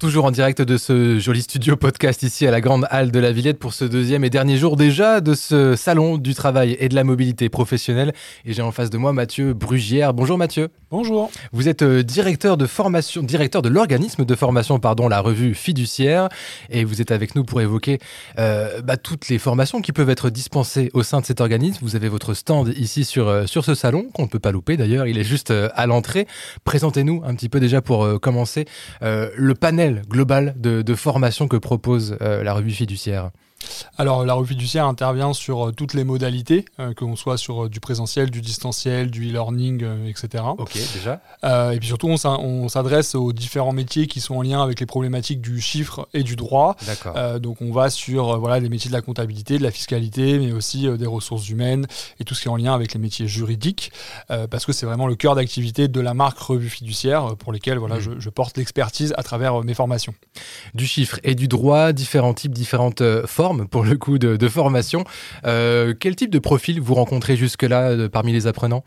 Toujours en direct de ce joli studio podcast ici à la Grande Halle de la Villette pour ce deuxième et dernier jour déjà de ce salon du travail et de la mobilité professionnelle. Et j'ai en face de moi Mathieu Brugière. Bonjour Mathieu. Bonjour. Vous êtes euh, directeur de formation, directeur de l'organisme de formation, pardon, la revue Fiduciaire, et vous êtes avec nous pour évoquer euh, bah, toutes les formations qui peuvent être dispensées au sein de cet organisme. Vous avez votre stand ici sur, euh, sur ce salon, qu'on ne peut pas louper d'ailleurs, il est juste euh, à l'entrée. Présentez-nous un petit peu déjà pour commencer le panel global de, formation que propose euh, la revue Fiduciaire. Alors la revue fiduciaire intervient sur euh, toutes les modalités, euh, que l'on soit sur euh, du présentiel, du distanciel, du e-learning, euh, etc. Ok, déjà. Euh, et puis surtout, on s'adresse aux différents métiers qui sont en lien avec les problématiques du chiffre et du droit. D'accord. Euh, donc on va sur euh, voilà, les métiers de la comptabilité, de la fiscalité, mais aussi euh, des ressources humaines et tout ce qui est en lien avec les métiers juridiques, euh, parce que c'est vraiment le cœur d'activité de la marque Revue Fiduciaire, pour lesquelles voilà, Mhm. je, je porte l'expertise à travers euh, mes formations. du chiffre et du droit, différents types, différentes euh, pour le coup de, formation. Euh, quel type de profil vous rencontrez jusque-là euh, parmi les apprenants?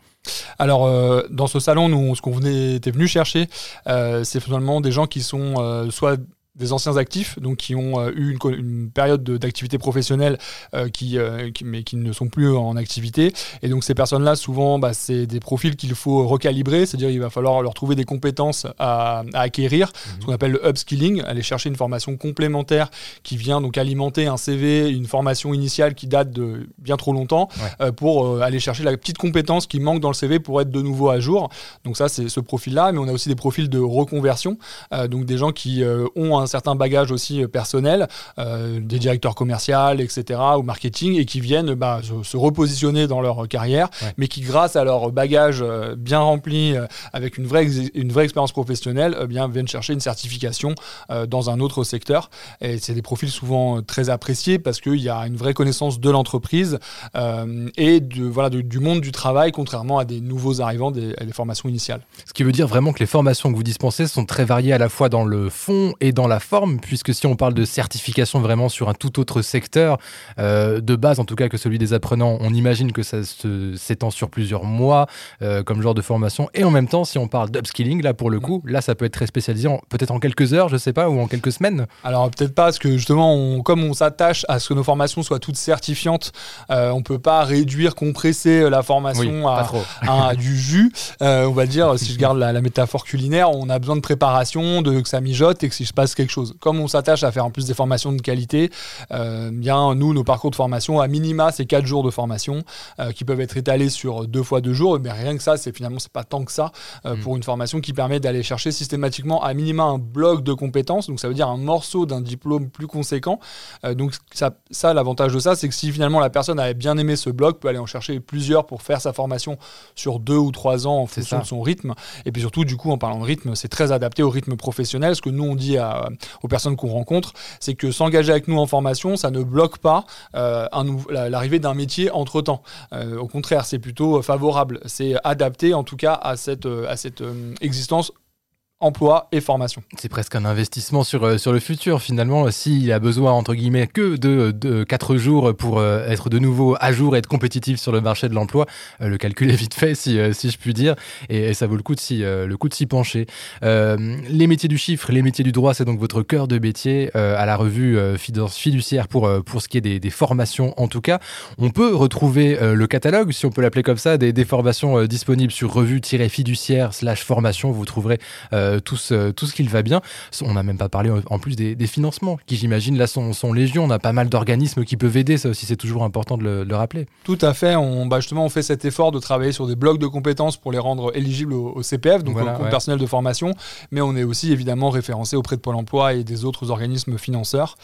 Alors, euh, dans ce salon, nous, ce qu'on venait- était venu chercher, c'est finalement des gens qui sont soit des anciens actifs, donc qui ont euh, eu une, une période de- d'activité professionnelle, euh, qui, euh, qui- mais qui ne sont plus en activité. Et donc ces personnes-là, souvent, bah, c'est des profils qu'il faut recalibrer, c'est-à-dire il va falloir leur trouver des compétences à, à acquérir, ce qu'on appelle le upskilling, aller chercher une formation complémentaire qui vient donc alimenter un CV, une formation initiale qui date de bien trop longtemps, Ouais. euh, pour aller chercher la petite compétence qui manque dans le CV pour être de nouveau à jour. Donc ça, c'est ce profil-là, mais on a aussi des profils de reconversion, donc des gens qui ont un certain bagage aussi euh, personnel, euh, des directeurs commerciaux, etc., ou marketing, et qui viennent bah, se, se repositionner dans leur carrière, Ouais. mais qui, grâce à leur bagage euh, bien rempli, euh, avec une vraie, une vraie expérience professionnelle, eh bien, viennent chercher une certification euh, dans un autre secteur. Et c'est des profils souvent euh, très appréciés parce qu'il y a une vraie connaissance de l'entreprise euh, et de, voilà, de- du monde du travail, contrairement à des nouveaux arrivants des, à des formations initiales. Ce qui veut dire vraiment que les formations que vous dispensez sont très variées à la fois dans le fond et dans la forme, puisque si on parle de certification vraiment sur un tout autre secteur, euh, de base en tout cas que celui des apprenants, on imagine que ça s'étend sur plusieurs mois euh, comme genre de formation. Et en même temps, si on parle d'upskilling, là pour le coup, là ça peut être très spécialisé, en- peut-être en quelques heures, je sais pas, ou en quelques semaines. Alors peut-être pas, parce que justement, on- comme on s'attache à ce que nos formations soient toutes certifiantes, euh, on peut pas réduire, compresser la formation à, trop. à du jus. On va dire, si je garde la, la métaphore culinaire, on a besoin de préparation, de que ça mijote et que s'il se passe quelque chose. Comme on s'attache à faire en plus des formations de qualité, euh, bien nous, nos parcours de formation, à minima, c'est 4 jours de formation euh, qui peuvent être étalés sur deux fois deux jours. Mais rien que ça, c'est finalement c'est pas tant que ça euh, Mm. pour une formation qui permet d'aller chercher systématiquement à minima un bloc de compétences. Donc ça veut dire un morceau d'un diplôme plus conséquent. Donc ça, ça l'avantage de ça, c'est que si finalement la personne avait bien aimé ce bloc, peut aller en chercher plusieurs pour faire sa formation sur deux ou trois ans en fonction ça. de son rythme. Et puis surtout, du coup, en parlant de rythme, c'est très adapté au rythme professionnel. Ce que nous on dit à- aux personnes qu'on rencontre, c'est que s'engager avec nous en formation, ça ne bloque pas euh, l'arrivée d'un métier entre temps. au contraire, c'est plutôt favorable. C'est adapté en tout cas à cette, euh, euh, existence emploi et formation. C'est presque un investissement sur, euh, sur le futur finalement. S'il a besoin, entre guillemets, que de, de 4 jours pour euh, être de nouveau à jour et être compétitif sur le marché de l'emploi, euh, le calcul est vite fait, si, si je puis dire, et, ça vaut le coup de s'y, le pencher. Les métiers du chiffre, les métiers du droit, c'est donc votre cœur de métier à la revue Fidu- fiduciaire pour, pour ce qui est des, des formations en tout cas. On peut retrouver le catalogue, si on peut l'appeler comme ça, des, formations disponibles sur revue-fiduciaire slash formation. Vous trouverez tout, ce, tout ce qu'il va bien. On n'a même pas parlé en- en plus des, des financements, qui j'imagine là sont, sont légion. On a pas mal d'organismes qui peuvent aider, ça aussi c'est toujours important de le, de le rappeler. Tout à fait. On, bah justement, on fait cet effort de travailler sur des blocs de compétences pour les rendre éligibles au, au CPF, donc Voilà, au compte ouais. personnel de formation. Mais on est aussi évidemment référencé auprès de Pôle emploi et des autres organismes financeurs.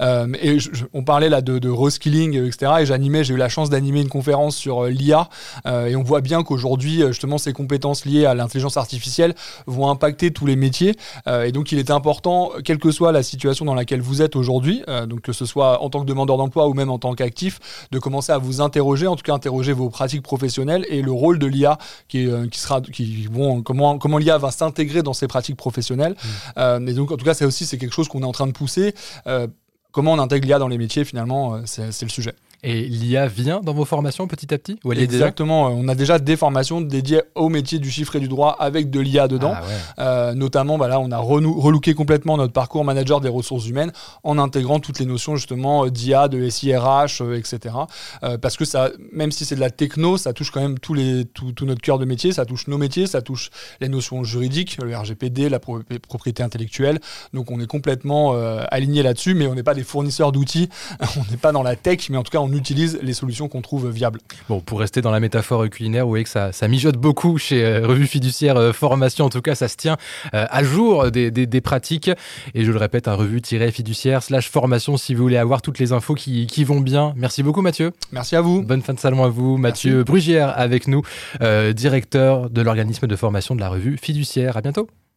Euh, et je- je- on parlait là de, de reskilling, euh, etc. Et j'animais, j'ai eu la chance d'animer une conférence sur euh, l'IA. Euh, et on voit bien qu'aujourd'hui, euh, justement, ces compétences liées à l'intelligence artificielle vont impacter tous les métiers. Euh, et donc, il est important, quelle que soit la situation dans laquelle vous êtes aujourd'hui, euh, donc que ce soit en tant que demandeur d'emploi ou même en tant qu'actif, de commencer à vous interroger, en tout cas interroger vos pratiques professionnelles et le rôle de l'IA qui, est, euh, qui sera, qui vont, comment, comment l'IA va s'intégrer dans ces pratiques professionnelles. Euh, et donc, en tout cas, c'est aussi c'est quelque chose qu'on est en train de pousser. Euh, comment on intègre l'IA dans les métiers, finalement, euh, c'est le sujet. Et l'IA vient dans vos formations petit à petit ou elle Exactement. on a déjà des formations dédiées au métier du chiffre et du droit avec de l'IA dedans. Ah euh, notamment, bah on a relooké complètement notre parcours manager des ressources humaines en intégrant toutes les notions justement d'IA, de SIRH, etc. parce que ça, même si c'est de la techno, ça touche quand même tous les, tout, tout, notre cœur de métier, ça touche nos métiers, ça touche les notions juridiques, le RGPD, la propriété intellectuelle. Donc on est complètement euh, aligné là-dessus, mais on n'est pas des fournisseurs d'outils, on n'est pas dans la tech, mais en tout cas on utilise les solutions qu'on trouve viables. Bon, pour rester dans la métaphore culinaire, vous voyez que ça, ça mijote beaucoup chez euh, Revue Fiduciaire euh, Formation, en tout cas ça se tient à jour des, des, pratiques. Et je le répète, à revue-fiduciaire slash formation si vous voulez avoir toutes les infos qui, qui, vont bien. Merci beaucoup Mathieu. Merci à vous. Bonne fin de salon à vous. Mathieu Brugière avec nous, directeur de l'organisme de formation de la revue Fiduciaire. À bientôt.